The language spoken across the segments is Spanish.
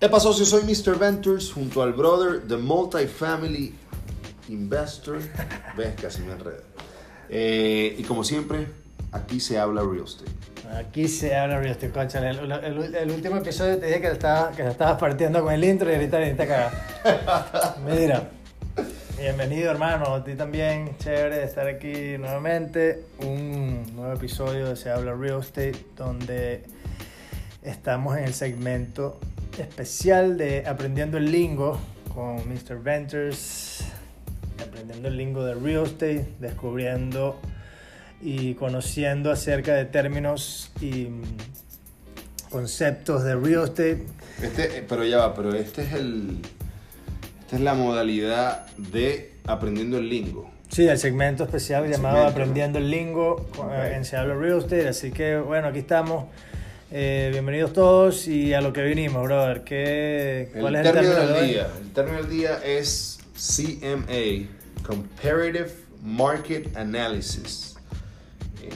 ¿Qué pasó si soy Mr. Ventures junto al brother The Multifamily Investor? Ves, casi me enredo. Eh, y como siempre, aquí se habla real estate. Aquí se habla real estate, concha. El, el- el último episodio te dije que, estaba, que estabas partiendo con el intro y ahorita acá. Mira, bienvenido hermano, a ti también, chévere de estar aquí nuevamente. Un nuevo episodio de Se habla real estate donde estamos en el segmento especial de Aprendiendo el Lingo con Mr. Ventures, aprendiendo el lingo de real estate, descubriendo y conociendo acerca de términos y mm, conceptos de real estate. Este, eh, pero ya va, pero este es el. Esta es la modalidad de aprendiendo el lingo. Sí, el segmento especial El llamado segmento, Aprendiendo el Lingo Ok. eh, en Se habla Real Estate. Así que bueno, aquí estamos. Eh, bienvenidos todos y a lo que vinimos, brother. ¿Qué, El ¿Cuál es el término término de del hoy? día. El término del día es CMA, Comparative Market Analysis.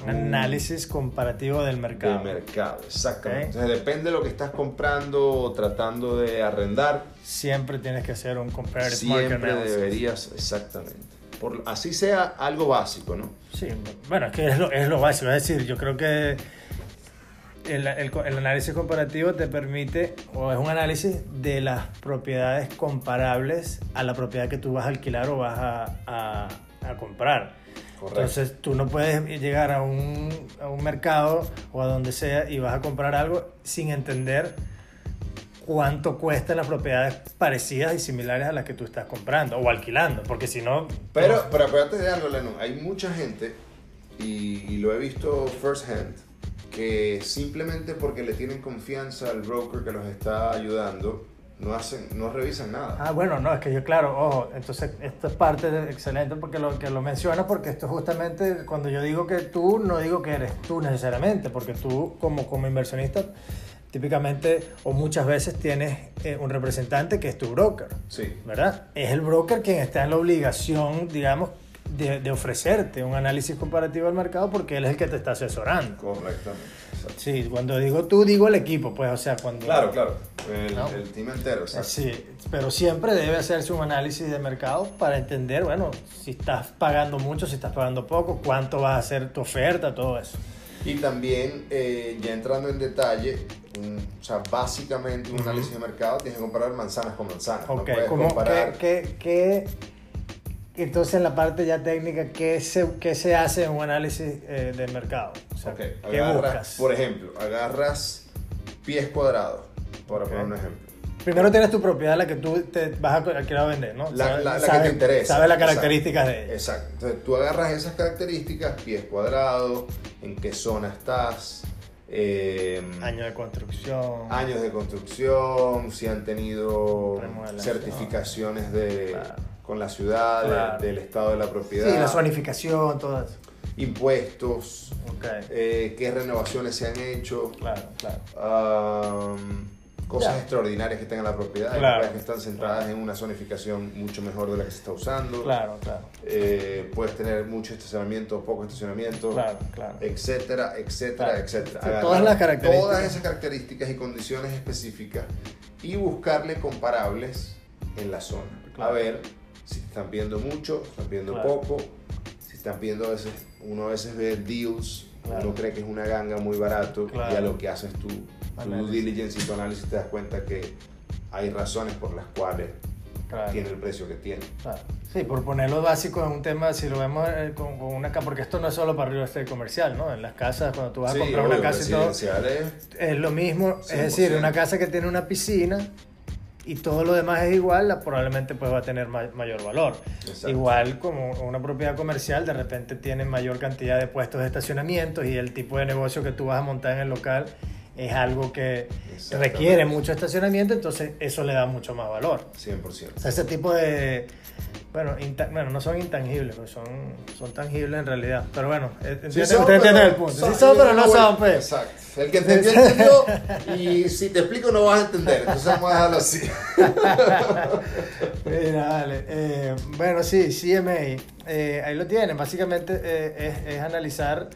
Un- Análisis comparativo del mercado. Del mercado, exactamente. Ok. Entonces depende de lo que estás comprando o tratando de arrendar, Siempre tienes que hacer un comparative market siempre analysis. deberías, exactamente. Por, así sea algo básico, ¿no? Sí, bueno, es que es lo, es lo básico. Es decir, yo creo que el, el- el análisis comparativo te permite, o es un análisis de las propiedades comparables a la propiedad que tú vas a alquilar o vas a, a- a comprar. Entonces tú no puedes llegar a un, a un mercado o a donde sea y vas a comprar algo sin entender cuánto cuestan las propiedades parecidas y similares a las que tú estás comprando o alquilando, porque si no... Pero, pero acuérdate de algo, Leno. Hay mucha gente, y, y lo he visto first hand, que simplemente porque le tienen confianza al broker que los está ayudando, no, hacen, no revisan nada. Ah, bueno, no, es que yo, claro, ojo, entonces esto es parte de, excelente porque lo que lo mencionas, porque esto es justamente cuando yo digo que tú, no digo que eres tú necesariamente, porque tú como, como inversionista, típicamente o muchas veces tienes eh, un representante que es tu broker, Sí. ¿verdad? Es el broker quien está en la obligación, digamos, de, de ofrecerte un análisis comparativo del mercado porque él es el que te está asesorando. Correctamente. exacto. Sí, cuando digo tú, digo el equipo, pues, o sea, cuando... Claro, claro. El, ¿No? el team entero, exacto. Sí, pero siempre debe hacerse un análisis de mercado para entender, bueno, si estás pagando mucho, si estás pagando poco, cuánto va a ser tu oferta, todo eso. Y también, eh, ya entrando en detalle, un- o sea, básicamente un análisis de mercado tienes que comparar manzanas con manzanas. no Ok, puedes ¿cómo, comparar. qué, qué- qué- entonces en la parte ya técnica, ¿qué se, qué se hace en un análisis eh, de mercado? O sea, ¿qué agarras, buscas? por ejemplo, agarras pies cuadrados, para poner un ejemplo. Primero tienes tu propiedad, la que tú te vas a o vender, ¿no? La, que te interesa. Sabes las Exacto. características de ella. Exacto. Entonces tú agarras esas características, pies cuadrados, en qué zona estás, eh, Año de construcción. años de construcción, si han tenido certificaciones de, Claro. Con la ciudad, de- Claro. del estado de la propiedad, Sí, la zonificación, todo eso. impuestos, Ok, eh, qué renovaciones se han hecho, claro, claro. am, cosas Ya. extraordinarias que tengan en la propiedad, Claro. que están centradas en una zonificación mucho mejor de la que se está usando. Claro, claro, Eh, puedes tener mucho estacionamiento, poco estacionamiento, claro, claro. etcétera, etcétera, Claro. etcétera. Sí, Agarrar todas las características. Todas esas características y condiciones específicas y buscarle comparables en la zona. Claro. A ver si están pidiendo mucho, están pidiendo Claro. poco, si están pidiendo a veces, uno a veces ve deals, Claro. uno cree que es una ganga muy barato y Claro. a lo que haces tu, tu due diligence y tu análisis te das cuenta que hay razones por las cuales tiene el precio que tiene. Sí, por ponerlo básico en un tema, si lo vemos eh, con, con una casa, porque esto no es solo para real estate comercial, ¿no? En las casas, cuando tú vas a comprar una casa y todo, es lo mismo. Es 100%. decir, una casa que tiene una piscina y todo lo demás es igual, probablemente pues va a tener ma- mayor valor. Exacto. Igual como una propiedad comercial, de repente tiene mayor cantidad de puestos de estacionamiento y el tipo de negocio que tú vas a montar en el local es algo que requiere mucho estacionamiento, entonces eso le da mucho más valor. 100%. O sea, ese tipo de, Bueno, bueno, no son intangibles, pues son, son tangibles en realidad. Pero bueno, eh, Sí son, ustedes entienden pero- el punto. son- Sí son, pero no son, pues. Exacto. El que entendió, entendió. Y si te explico, no vas a entender. Entonces vamos a dejarlo así. Mira, vale. Eh, bueno, sí, CMA. eh, ahí lo tienen. Básicamente eh, es, es analizar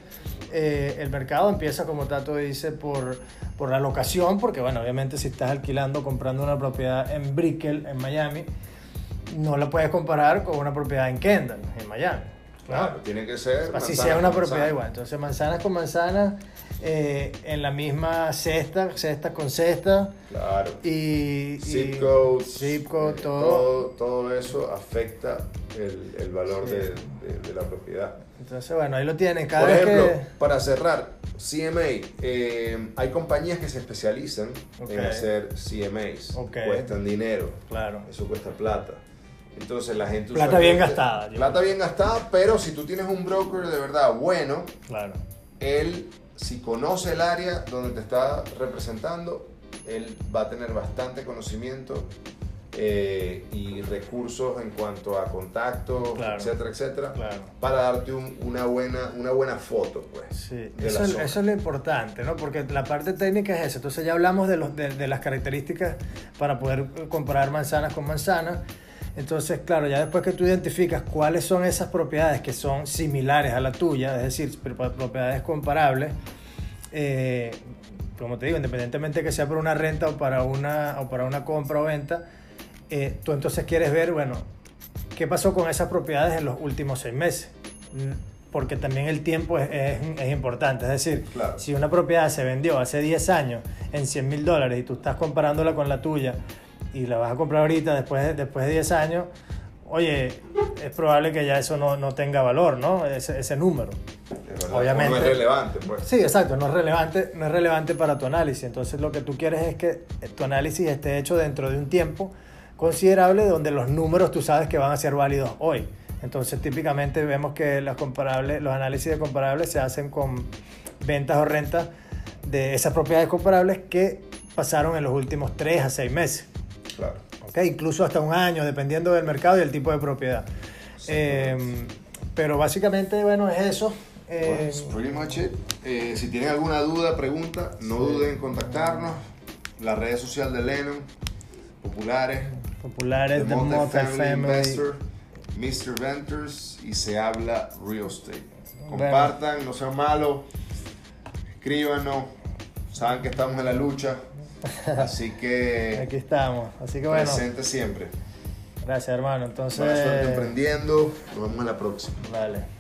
eh, el mercado. Empieza, como Tato dice, por, por la locación, porque, bueno, obviamente si estás alquilando, comprando una propiedad en Brickell, en Miami, no la puedes comparar con una propiedad en Kendall, en Miami. ¿no? Claro, tiene que ser. Así sea una propiedad manzana. igual. Entonces, manzanas con manzanas, eh, en la misma cesta, cesta con cesta. Claro. Y, Zip codes, zip code, eh, todo. todo. todo eso afecta el, el valor Sí. de, de- de la propiedad. Entonces, bueno, ahí lo tienen. Cada Por vez ejemplo, que. para cerrar, CMA, eh, hay compañías que se especializan Ok. en hacer CMAs. Ok. Cuestan dinero, Claro. eso cuesta plata. Entonces la gente Plata bien gastada, Plata bien gastada, pero si tú tienes un broker de verdad bueno, Claro. él, si conoce el área donde te está representando, él va a tener bastante conocimiento eh, y recursos en cuanto a contactos, Claro. etcétera, etcétera, Claro. para darte un- una, buena, una buena foto, pues. Sí, eso, es- zona. eso es lo importante, ¿no? Porque la parte técnica es eso. Entonces ya hablamos de, los, de, de las características para poder comparar manzanas con manzanas. Entonces, claro, ya después que tú identificas cuáles son esas propiedades que son similares a la tuya, es decir, pro- propiedades comparables, eh, como te digo, independientemente que sea por una renta o para una, o para una compra o venta, eh, tú entonces quieres ver, bueno, qué pasó con esas propiedades en los últimos seis meses. Mm, Porque también el tiempo es, es- es importante. Es decir, Claro. si una propiedad se vendió hace 10 años en 100 mil dólares y tú estás comparándola con la tuya y la vas a comprar ahorita después de, después de 10 años, oye, es probable que ya eso no, no tenga valor, ¿no? Ese, ese número. Es Obviamente. No es relevante, pues. Sí, exacto, no es relevante, no es relevante para tu análisis. Entonces lo que tú quieres es que tu análisis esté hecho dentro de un tiempo considerable donde los números tú sabes que van a ser válidos hoy. Entonces típicamente vemos que las comparables, los análisis de comparables se hacen con ventas o rentas de esas propiedades comparables que pasaron en los últimos 3 a 6 meses. Claro. ¿ok? Incluso hasta un año, dependiendo del mercado y el tipo de propiedad. Eh, pero básicamente, bueno, es eso. Eh, pretty much it. Eh, si tienen alguna duda, pregunta, no duden en contactarnos. La red social de Lennon, populares, populares, The The Multifamily Multifamily. Investor, Mr. Ventures y se habla Real Estate. Compartan, no sean malos, escríbanos, saben que estamos en la lucha, así que Aquí estamos. Así que bueno, presente siempre. gracias hermano. Buena suerte Entonces, emprendiendo, nos vemos en la próxima. vale.